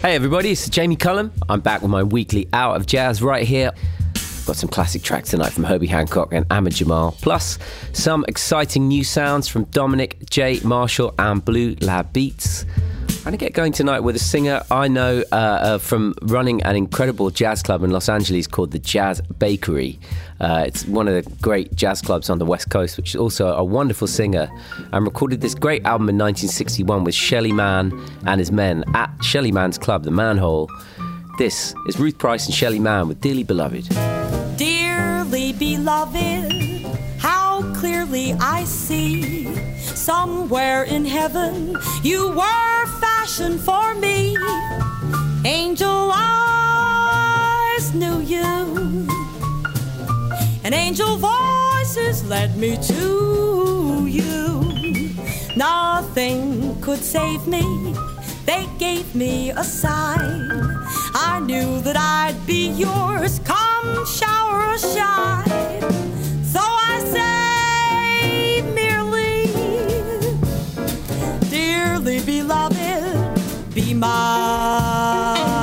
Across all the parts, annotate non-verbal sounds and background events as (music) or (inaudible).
Hey everybody, it's Jamie Cullum. I'm back with my weekly Out of Jazz right here. Got some classic tracks tonight from Herbie Hancock and Ahmad Jamal, plus some exciting new sounds from Dominic J. Marshall and Blue Lab Beats. Going to get going tonight with a singer I know uh, uh, from running an incredible jazz club in Los Angeles called the Jazz Bakery. Uh, it's one of the great jazz clubs on the West Coast, which is also a wonderful singer, and recorded this great album in 1961 with Shelly Manne and his men at Shelly Manne's club, the Manhole. This is Ruth Price and Shelly Manne with Dearly Beloved. Dearly beloved, how clearly I see somewhere in heaven you were fashioned for me. Angel eyes knew you, and angel voices led me to you. Nothing could save me, they gave me a sign. I knew that I'd be yours, come shower or shine. So I say dearly beloved, be mine.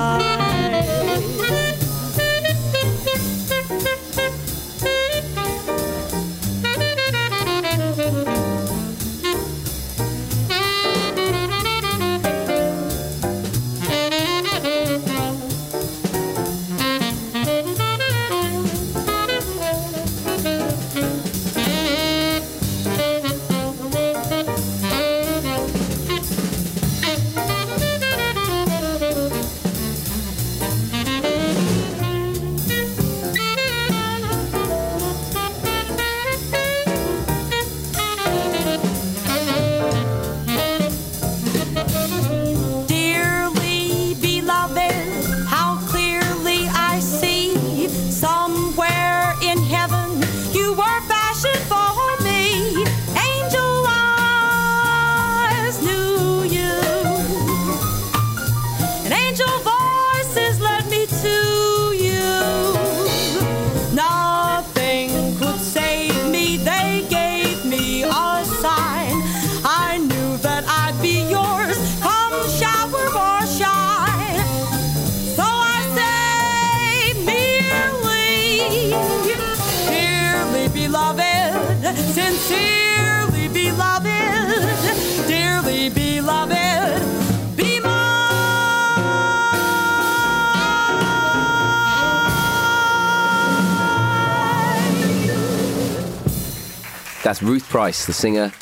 That's Ruth Price, the singer,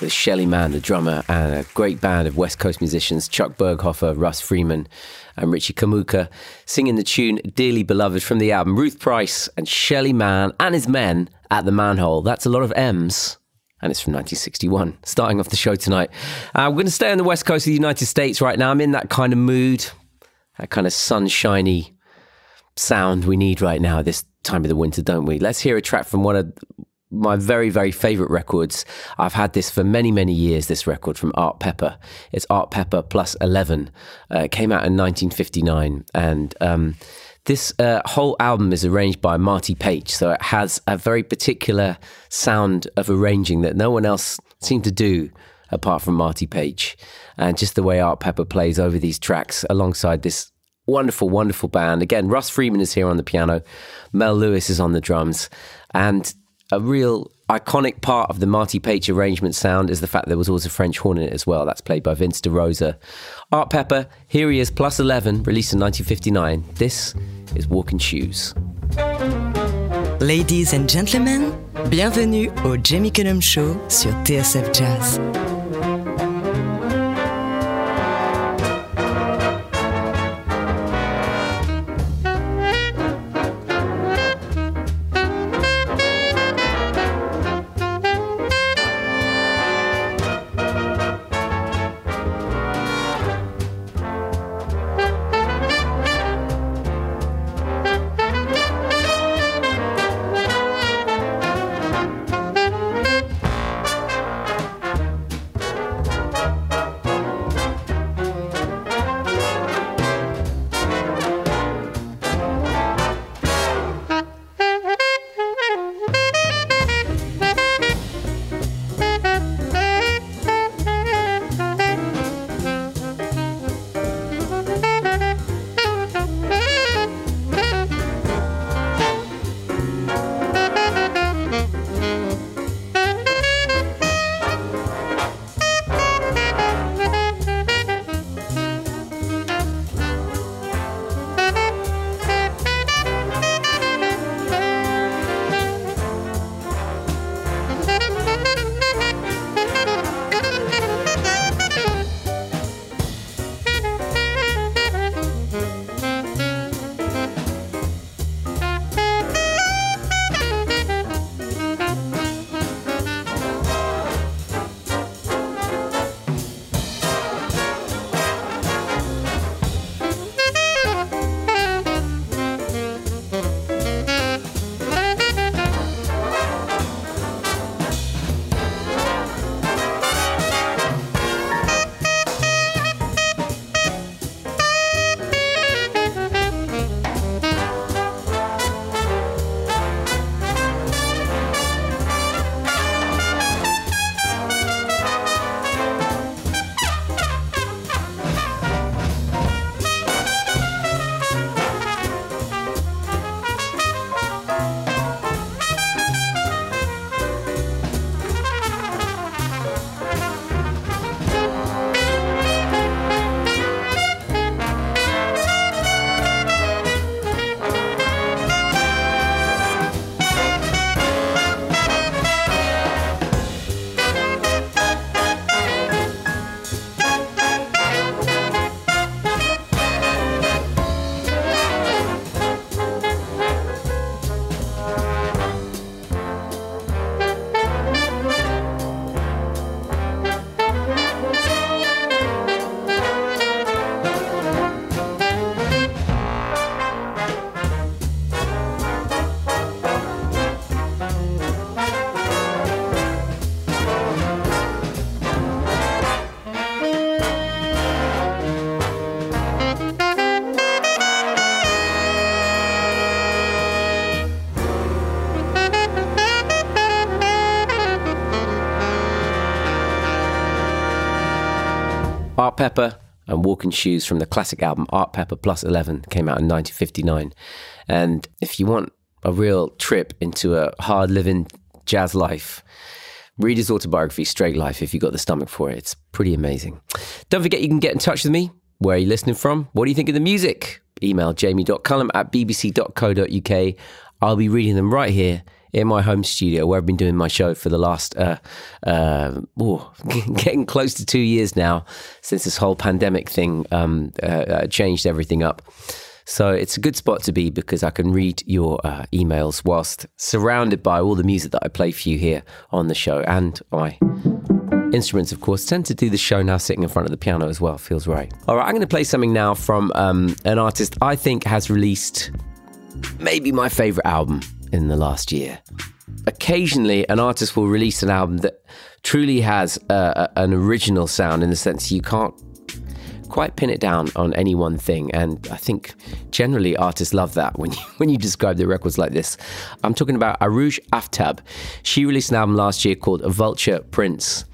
with Shelly Manne, the drummer, and a great band of West Coast musicians Chuck Berghofer, Russ Freeman, and Richie Kamuca, singing the tune Dearly Beloved from the album Ruth Price and Shelly Manne and his men at the Manhole. That's a lot of M's. And it's from 1961. Starting off the show tonight. Uh, we're going to stay on the west coast of the United States right now. I'm in that kind of mood, that kind of sunshiny sound we need right now this time of the winter, don't we? Let's hear a track from one of my very, very favorite records. I've had this for many, many years, this record from Art Pepper. It's Art Pepper plus 11. Uh, it came out in 1959. And um, this uh, whole album is arranged by Marty Paich. So it has a very particular sound of arranging that no one else seemed to do apart from Marty Paich. And just the way Art Pepper plays over these tracks alongside this wonderful, wonderful band. Again, Russ Freeman is here on the piano, Mel Lewis is on the drums, and a real iconic part of the Marty Paich arrangement sound is the fact there was always a French horn in it as well. That's played by Vince DeRosa. Art Pepper, here he is, plus 11, released in 1959. This is Walking Shoes. Ladies and gentlemen, bienvenue au Jamie Cullum Show sur TSF Jazz. Pepper and Walking Shoes from the classic album Art Pepper Plus 11 came out in 1959. And if you want a real trip into a hard living jazz life, read his autobiography, Straight Life, if you've got the stomach for it. It's pretty amazing. Don't forget you can get in touch with me. Where are you listening from? What do you think of the music? Email jamie.cullum at bbc.co.uk. I'll be reading them right here in my home studio where I've been doing my show for the last, uh, uh, oh, (laughs) getting close to two years now since this whole pandemic thing um, uh, uh, changed everything up. So it's a good spot to be because I can read your uh, emails whilst surrounded by all the music that I play for you here on the show and my instruments, of course. Tend to do the show now sitting in front of the piano as well. Feels right. All right, I'm going to play something now from um, an artist I think has released maybe my favorite album in the last year. Occasionally, an artist will release an album that truly has an original sound in the sense you can't quite pin it down on any one thing. And I think generally artists love that when you, (laughs) when you describe their records like this. I'm talking about Arooj Aftab. She released an album last year called Vulture Prince.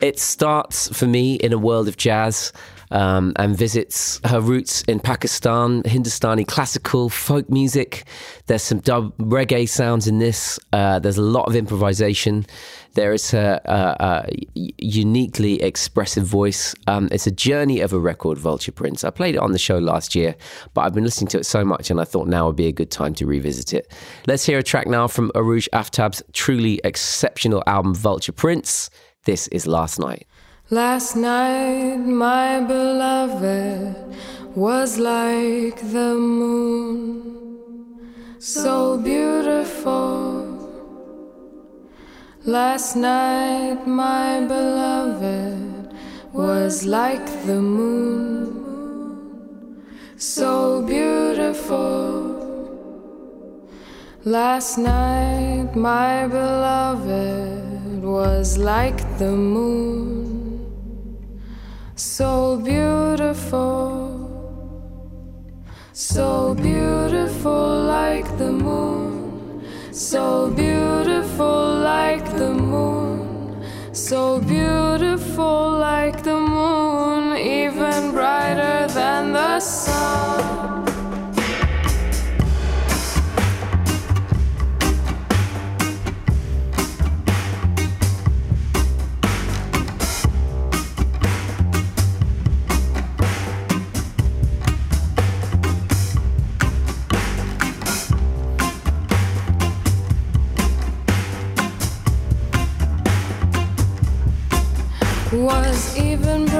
It starts for me in a world of jazz um, and visits her roots in Pakistan, Hindustani classical folk music. There's some dub reggae sounds in this. Uh, there's a lot of improvisation. There is a, a, a uniquely expressive voice. Um, it's a journey of a record, Vulture Prince. I played it on the show last year, but I've been listening to it so much, and I thought now would be a good time to revisit it. Let's hear a track now from Arooj Aftab's truly exceptional album, Vulture Prince. This is Last Night. Last night, my beloved was like the moon, so beautiful. Last night, my beloved was like the moon, so beautiful. Last night, my beloved was like the moon so beautiful, so beautiful like the moon, so beautiful like the moon, so beautiful like the moon, even brighter than the sun.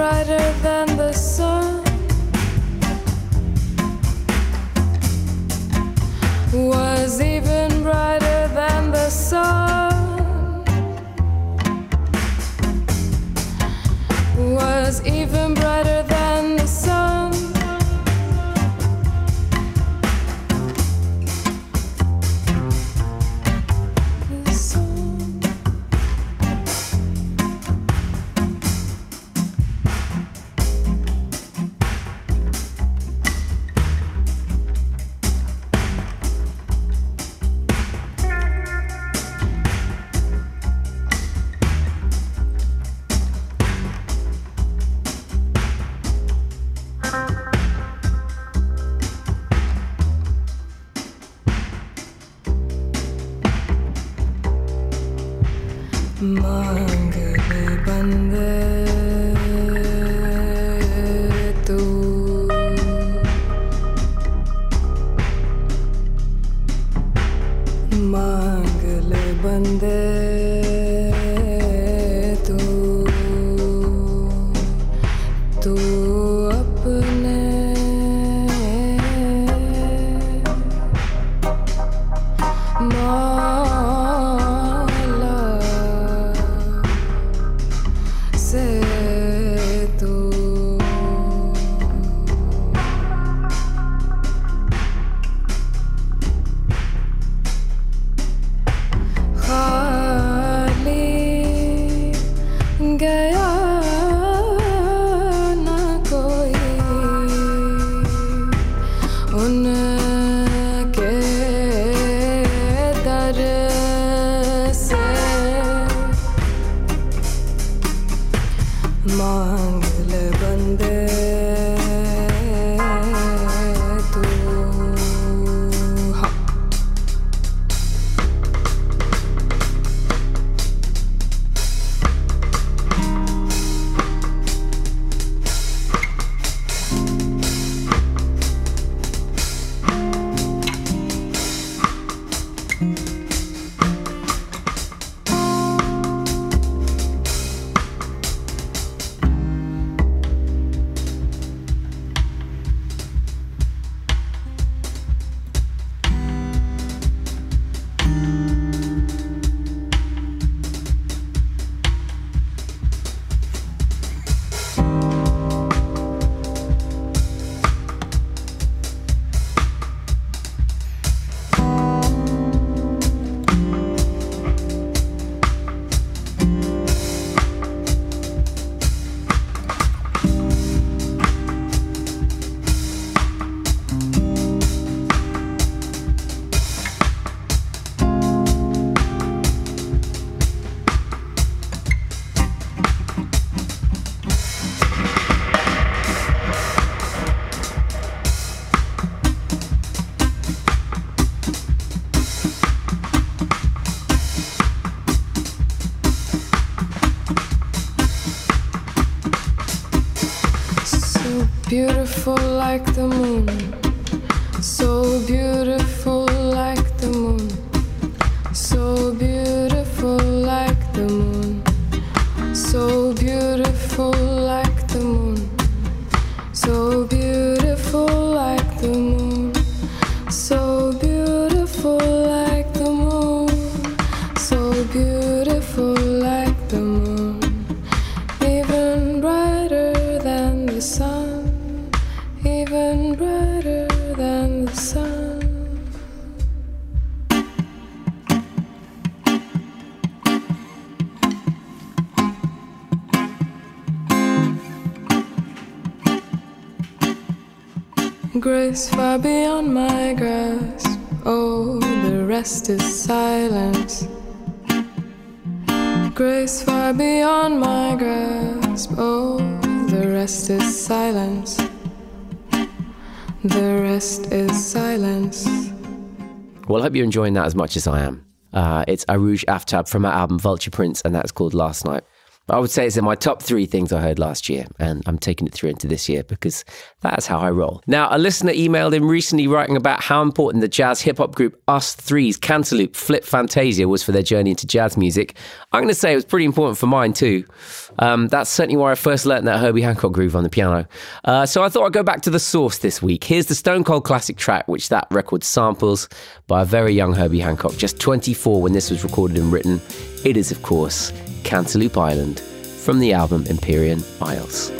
Brighter than the sun. Like you're enjoying that as much as I am. Uh, it's Arooj Aftab from our album Vulture Prince, and that's called Last Night. I would say it's in my top three things I heard last year, and I'm taking it through into this year because that's how I roll. Now, a listener emailed in recently writing about how important the jazz hip hop group Us Three's Cantaloop Flip Fantasia was for their journey into jazz music. I'm going to say it was pretty important for mine too. Um, that's certainly where I first learned that Herbie Hancock groove on the piano. Uh, so I thought I'd go back to the source this week. Here's the Stone Cold classic track, which that record samples by a very young Herbie Hancock, just 24 when this was recorded and written. It is, of course, Cantaloupe Island from the album Empyrean Isles.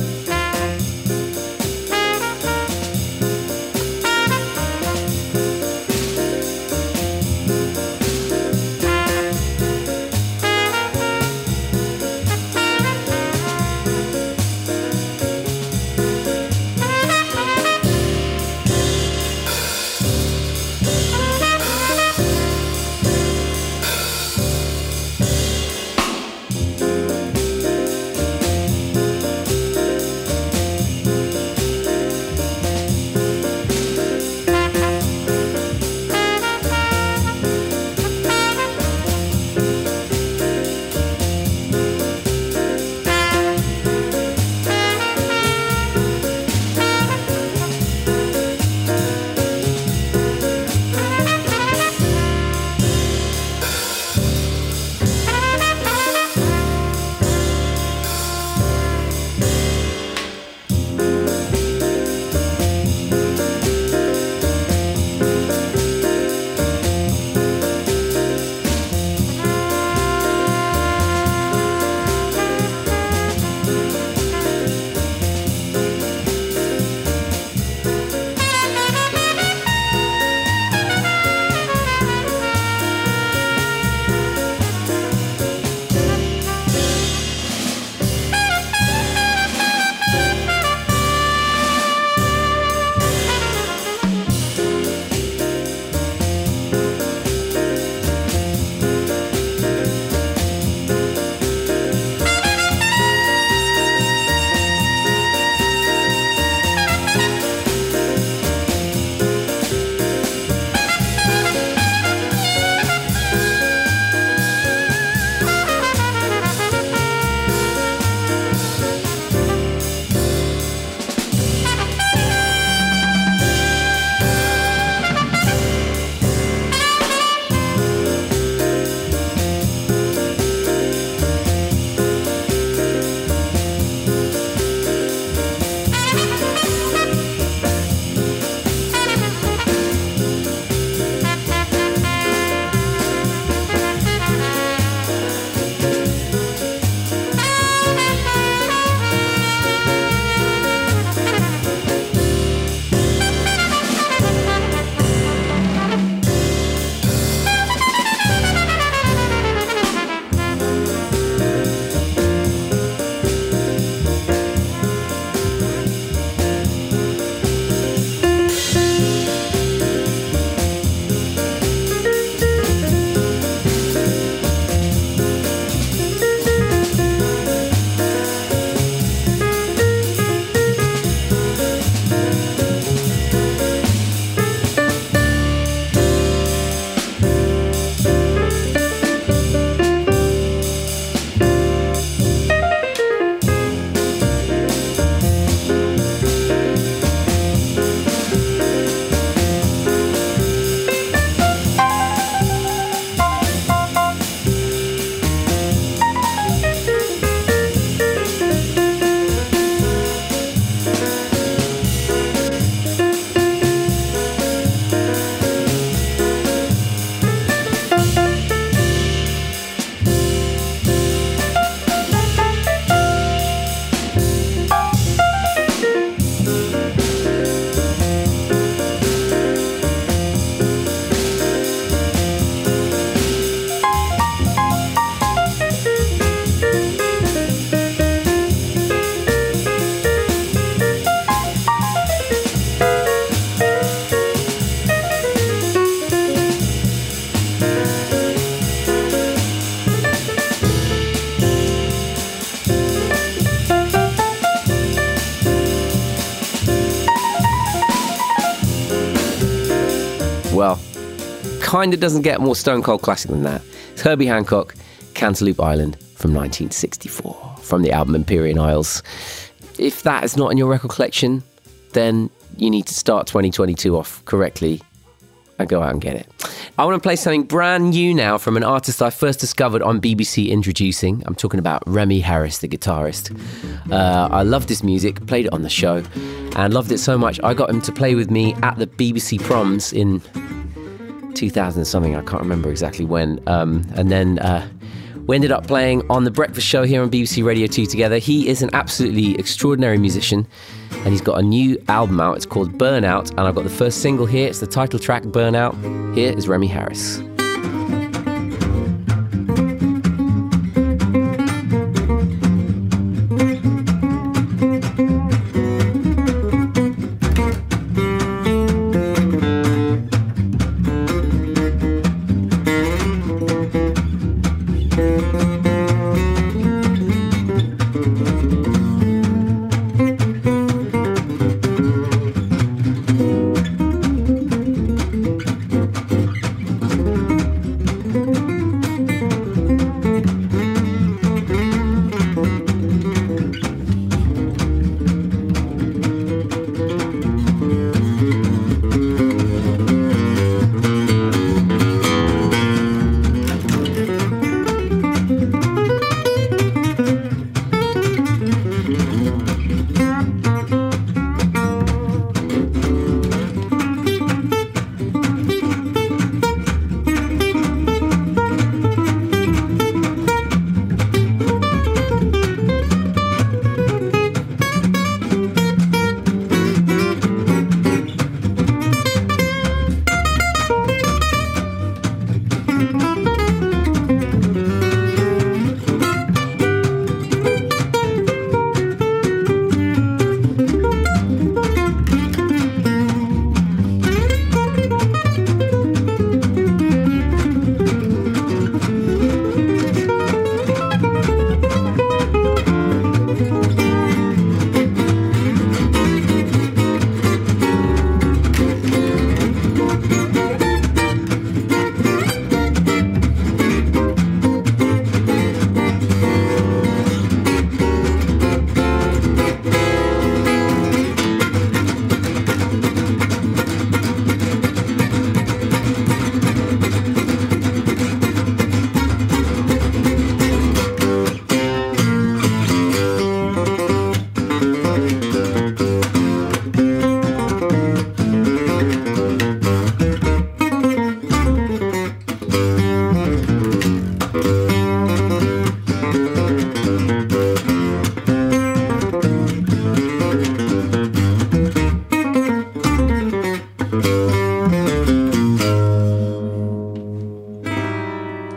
Kind of doesn't get more stone cold classic than that. It's Herbie Hancock, Cantaloupe Island from 1964 from the album Empyrean Isles. If that is not in your record collection, then you need to start 2022 off correctly and go out and get it. I want to play something brand new now from an artist I first discovered on BBC Introducing. I'm talking about Remi Harris, the guitarist. Uh, I loved his music, played it on the show, and loved it so much I got him to play with me at the BBC Proms in 2000 something. I can't remember exactly when. Um, and then uh, we ended up playing on the breakfast show here on BBC Radio 2 together. He is an absolutely extraordinary musician and he's got a new album out. It's called Burnout, and I've got the first single here. It's the title track, Burnout. Here is Remi Harris.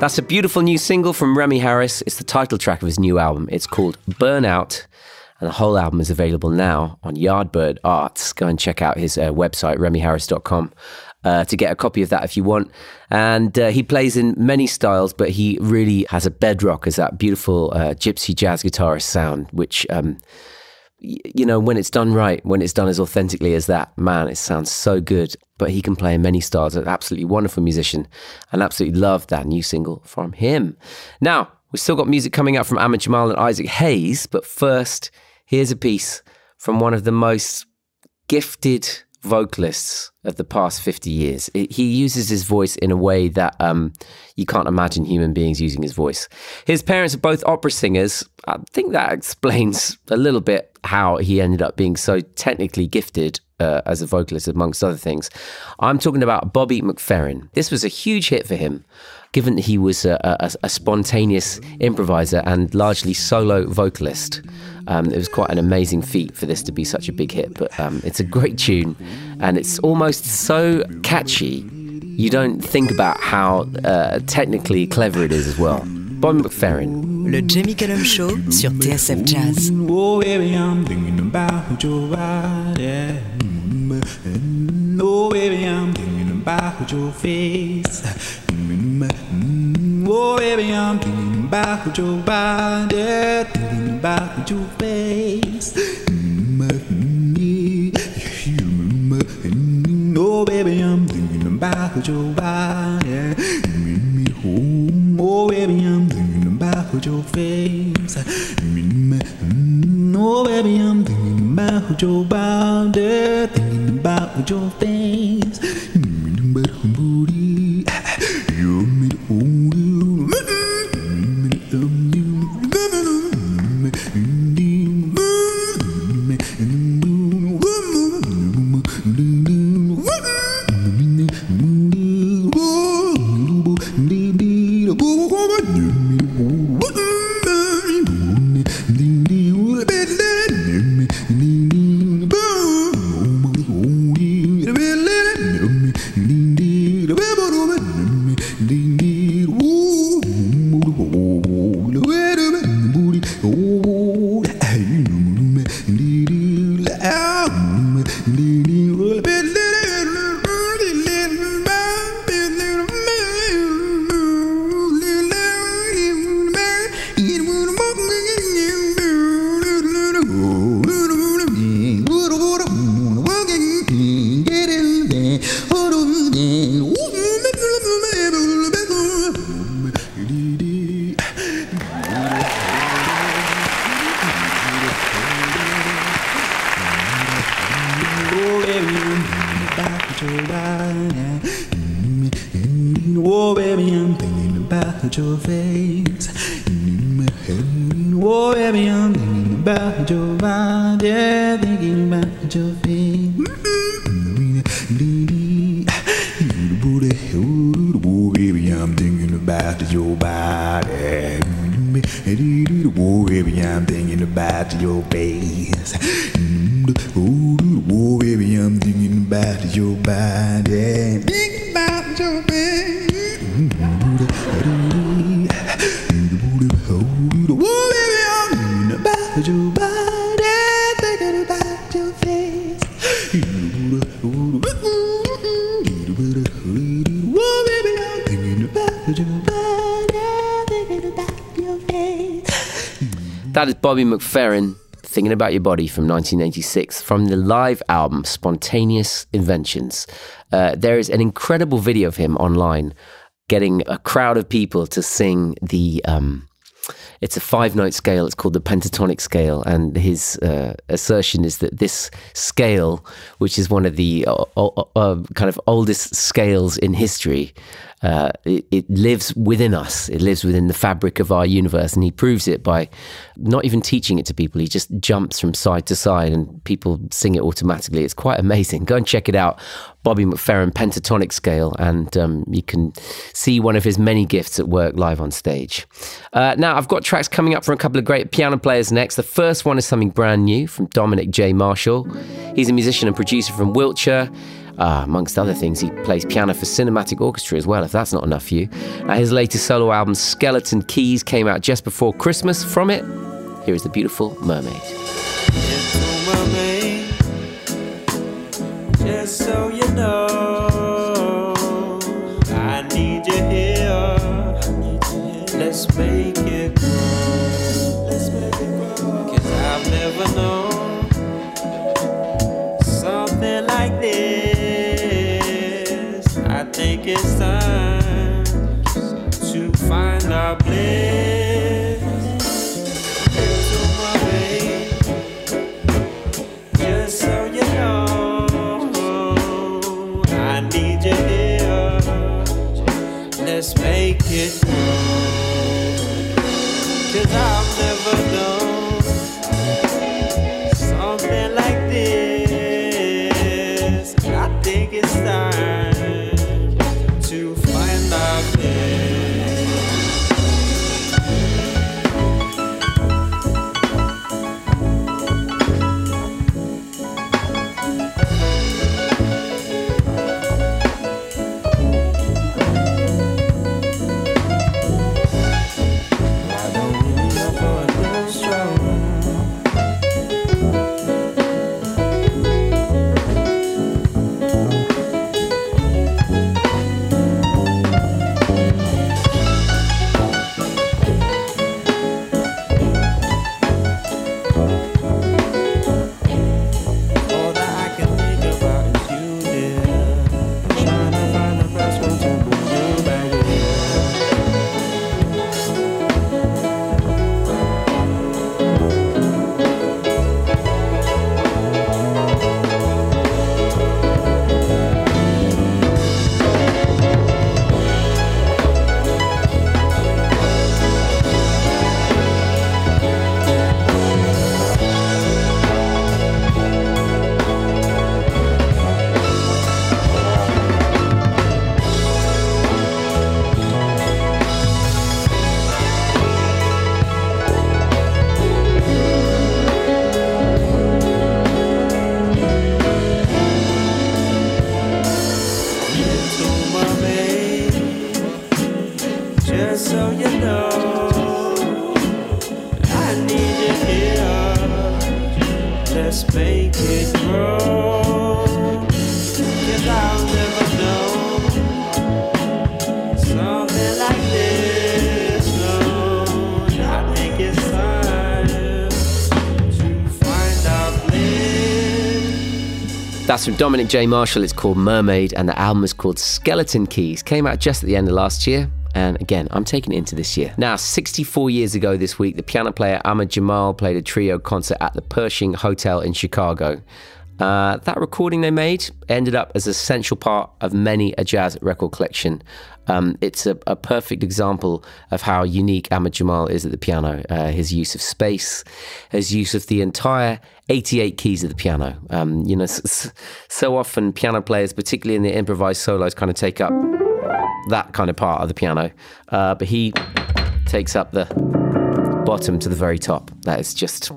That's a beautiful new single from Remi Harris. It's the title track of his new album. It's called Burnout, and the whole album is available now on Yardbird Arts. Go and check out his uh, website, remiharris.com, uh, to get a copy of that if you want. And uh, he plays in many styles, but he really has a bedrock as that beautiful uh, gypsy jazz guitarist sound, which. Um, you know, when it's done right, when it's done as authentically as that, man, it sounds so good. But he can play in many styles. An absolutely wonderful musician, and absolutely love that new single from him. Now, we've still got music coming out from Ahmad Jamal and Isaac Hayes, but first, here's a piece from one of the most gifted vocalists of the past 50 years. It, he uses his voice in a way that um, you can't imagine human beings using his voice. His parents are both opera singers. I think that explains a little bit how he ended up being so technically gifted uh, as a vocalist, amongst other things. I'm talking about Bobby McFerrin. This was a huge hit for him, given that he was a, a, a spontaneous improviser and largely solo vocalist. Um, it was quite an amazing feat for this to be such a big hit, but um, it's a great tune and it's almost so catchy. You don't think about how uh, technically clever it is as well. Bobby McFerrin. Le Jamie Cullum Show sur TSF Jazz. Oh, baby, I'm thinking about your body. Oh, baby, I'm thinking about your face. Oh, baby, I'm thinking about your body. Thinking about your face. Oh, baby, I'm thinking about about your body. Oh, baby, I'm thinking about your face. Oh, baby, I'm thinking about your body, thinking about your face. You That is Bobby McFerrin thinking about your body from 1986 from the live album Spontaneous Inventions. Uh, there is an incredible video of him online getting a crowd of people to sing the. Um, it's a five note scale. It's called the pentatonic scale, and his uh, assertion is that this scale, which is one of the uh, uh, uh, kind of oldest scales in history, uh, it, it lives within us. It lives within the fabric of our universe, and he proves it by not even teaching it to people. He just jumps from side to side, and people sing it automatically. It's quite amazing. Go and check it out. Bobby McFerrin pentatonic scale, and um, you can see one of his many gifts at work live on stage. Uh, now, I've got tracks coming up from a couple of great piano players next. The first one is something brand new from Dominic J. Marshall. He's a musician and producer from Wiltshire. Uh, amongst other things, he plays piano for cinematic orchestra as well, if that's not enough for you. Uh, his latest solo album, Skeleton Keys, came out just before Christmas. From it, here is The Beautiful Mermaid. Just so you know, think it's time to find our bliss. Into my way. Just so you know, I need you here. Let's make it grow. Cause I've never known That's from Dominic J. Marshall. It's called Mermaid, and the album is called Skeleton Keys. Came out just at the end of last year. And again, I'm taking it into this year. Now, 64 years ago this week, the piano player Ahmad Jamal played a trio concert at the Pershing Hotel in Chicago. Uh, that recording they made ended up as a central part of many a jazz record collection. Um, it's a, a perfect example of how unique Ahmad Jamal is at the piano. Uh, his use of space, his use of the entire 88 keys of the piano. Um, you know, s- s- so often piano players, particularly in the improvised solos, kind of take up that kind of part of the piano, uh, but he takes up the bottom to the very top. That is just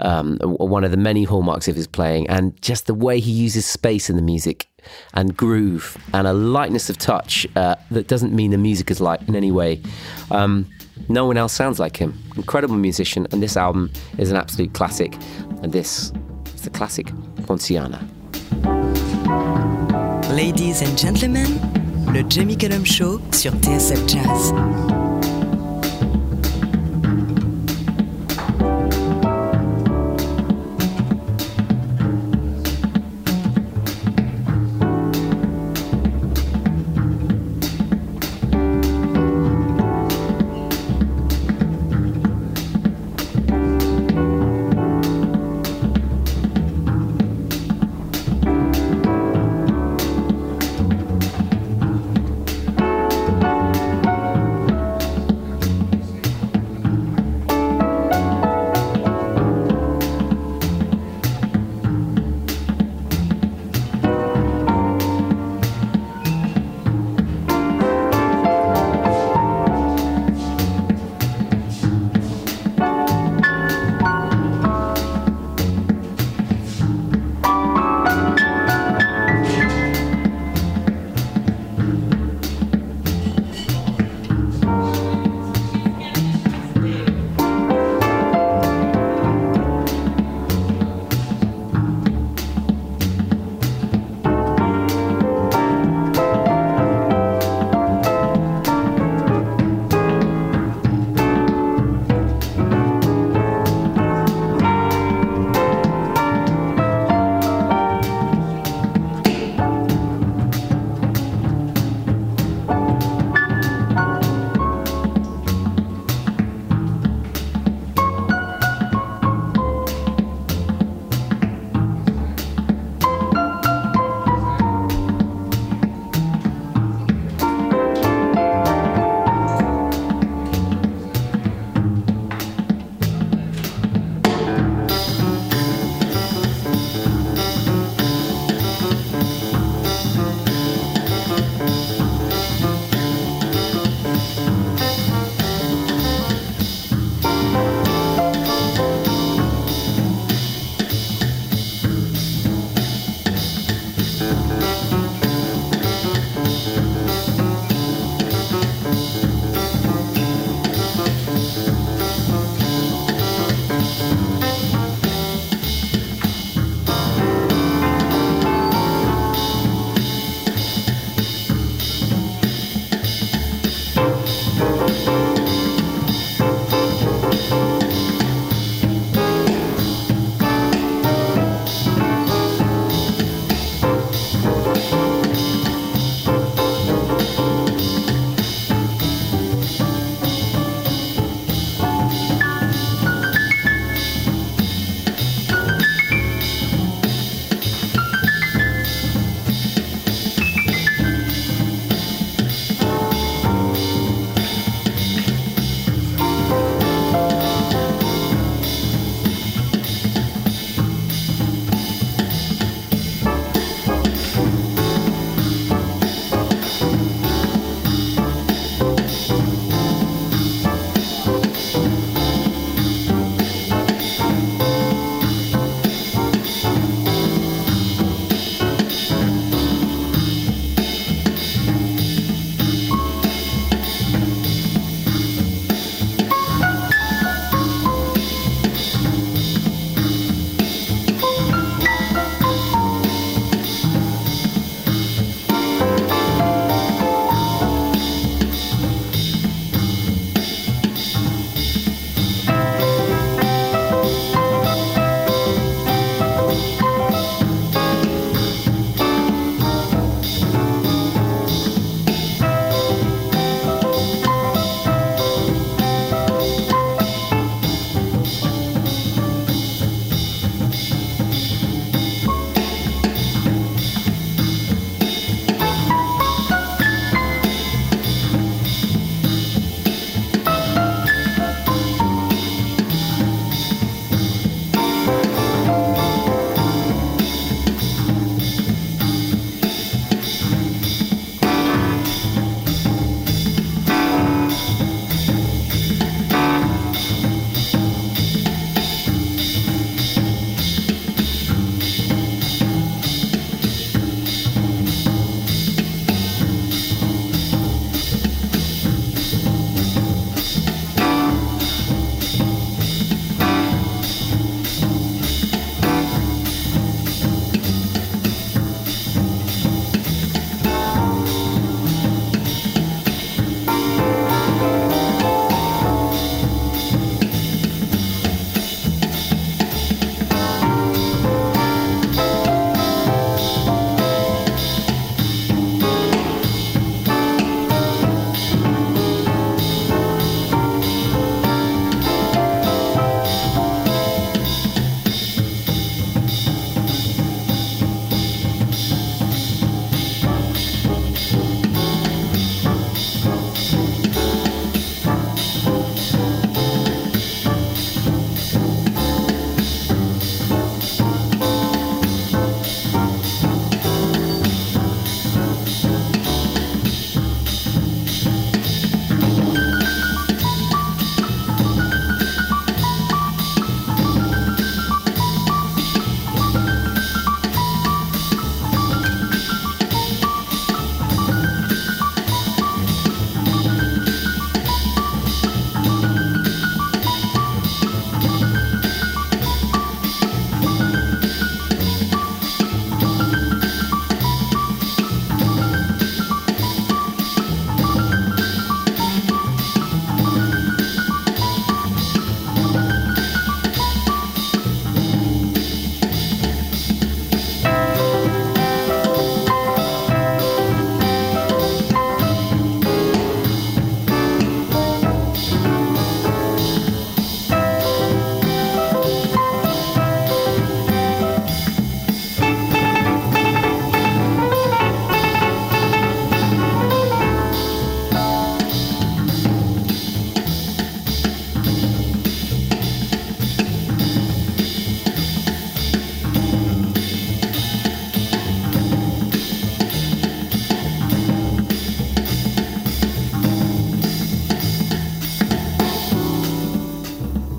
um, one of the many hallmarks of his playing, and just the way he uses space in the music and groove and a lightness of touch uh, that doesn't mean the music is light in any way. Um, no one else sounds like him. Incredible musician, and this album is an absolute classic. And this is the classic Poinciana. Ladies and gentlemen, le Jamie Cullum Show sur TSF Jazz.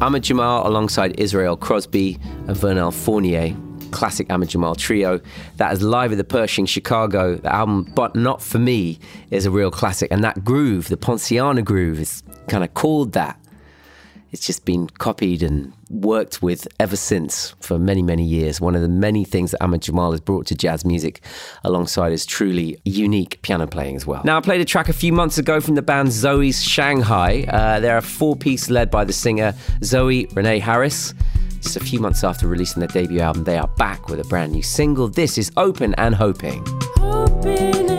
Ahmad Jamal alongside Israel Crosby and Vernel Fournier. Classic Ahmad Jamal trio. That is live at the Pershing Chicago. The album, But Not For Me, is a real classic. And that groove, the Poinciana groove, is kind of called that it's just been copied and worked with ever since for many, many years. One of the many things that Ahmad Jamal has brought to jazz music alongside his truly unique piano playing as well. Now, I played a track a few months ago from the band Zoe's Shanghai. Uh, they're a four piece led by the singer Zoe Renee Harris. Just a few months after releasing their debut album, they are back with a brand new single. This is Open and Hoping. Hoping and hoping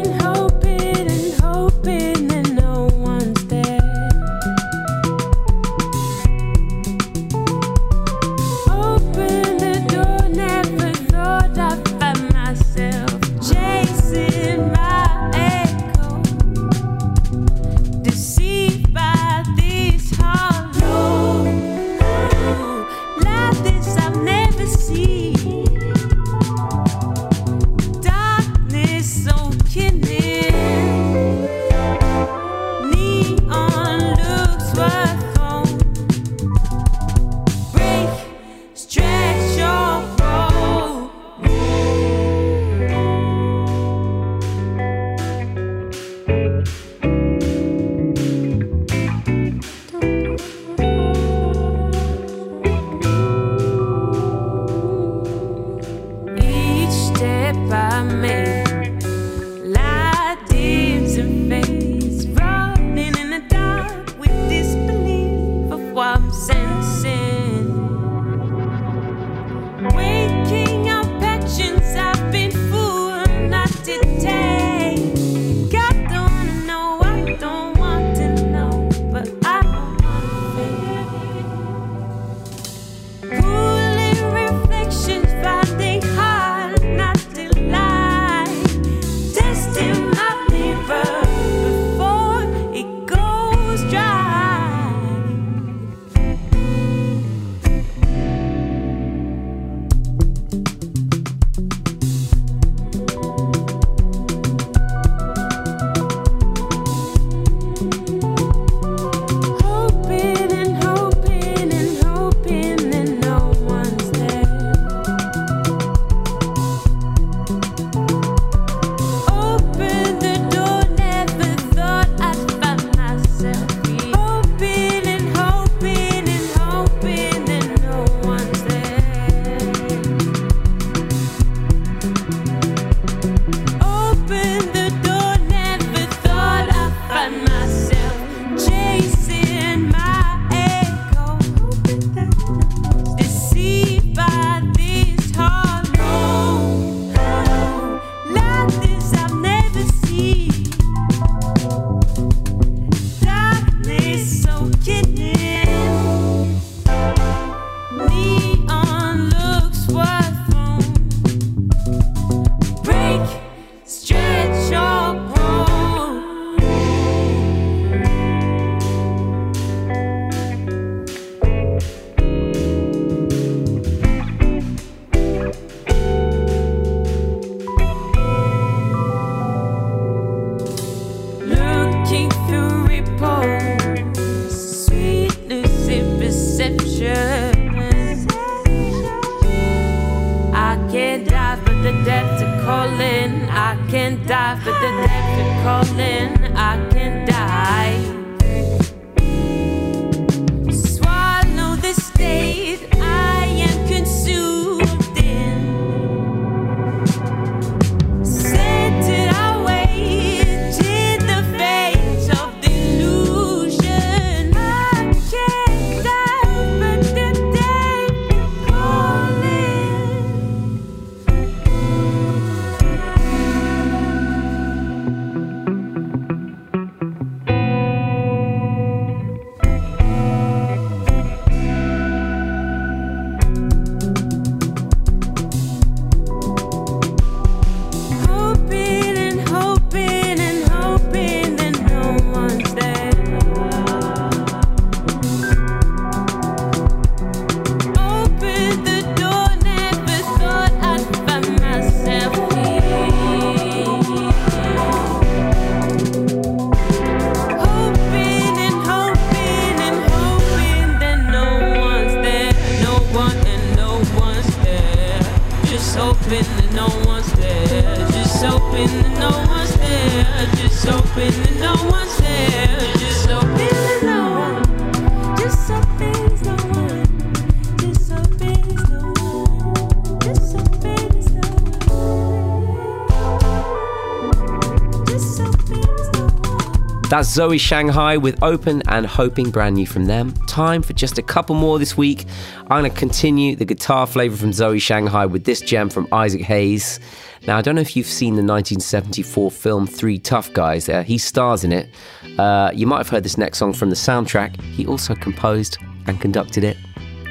Zoe Shanghai with Open and Hoping brand new from them. Time for just a couple more this week. I'm going to continue the guitar flavour from Zoe Shanghai with this gem from Isaac Hayes. Now, I don't know if you've seen the 1974 film Three Tough Guys there. He stars in it. Uh, you might have heard this next song from the soundtrack. He also composed and conducted it.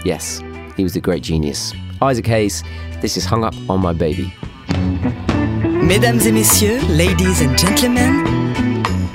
Yes, he was a great genius. Isaac Hayes, this is Hung Up on My Baby. Mesdames et messieurs, ladies and gentlemen,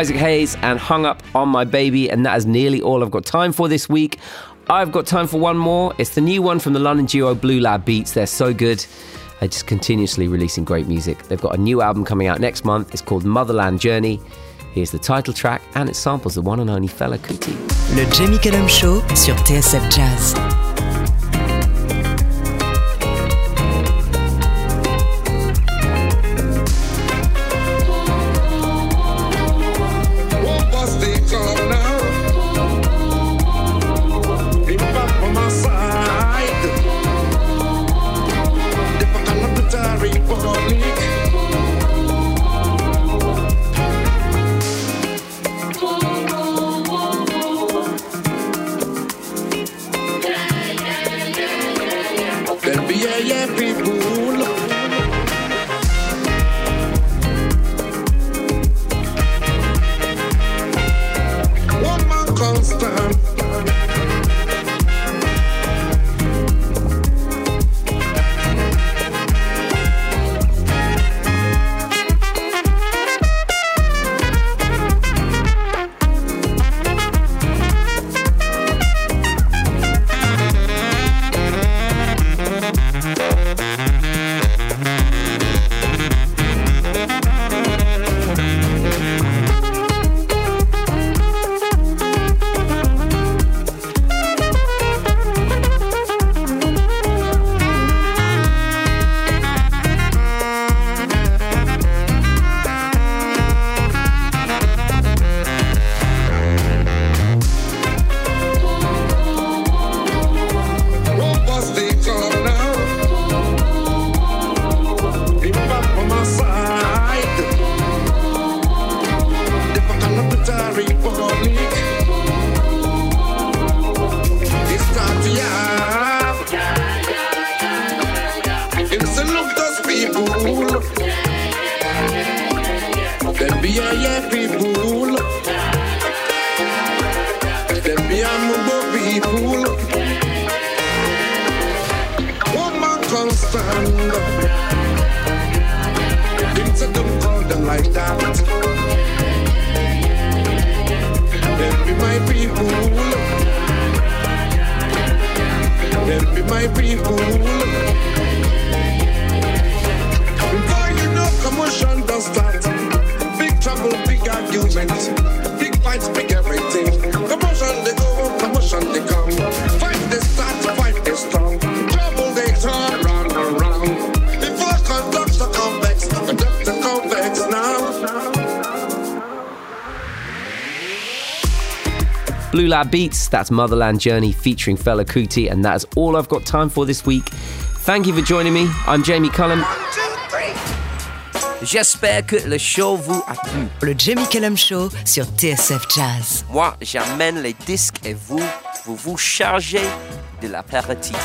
Isaac Hayes and Hung Up on My Baby, and that is nearly all I've got time for this week. I've got time for one more. It's the new one from the London duo Blue Lab Beats. They're so good. They're just continuously releasing great music. They've got a new album coming out next month. It's called Motherland Journey. Here's the title track, and it samples the one and only Fela Kuti. Le Jamie Cullum Show sur TSF Jazz. Blue Beats, that's Motherland Journey featuring Fela Kuti, and that is all I've got time for this week. Thank you for joining me. I'm Jamie Cullum. J'espère que le show vous a plu. Le Jamie Cullum Show sur TSF Jazz. Moi, j'amène les disques et vous, vous vous chargez de l'apéritif.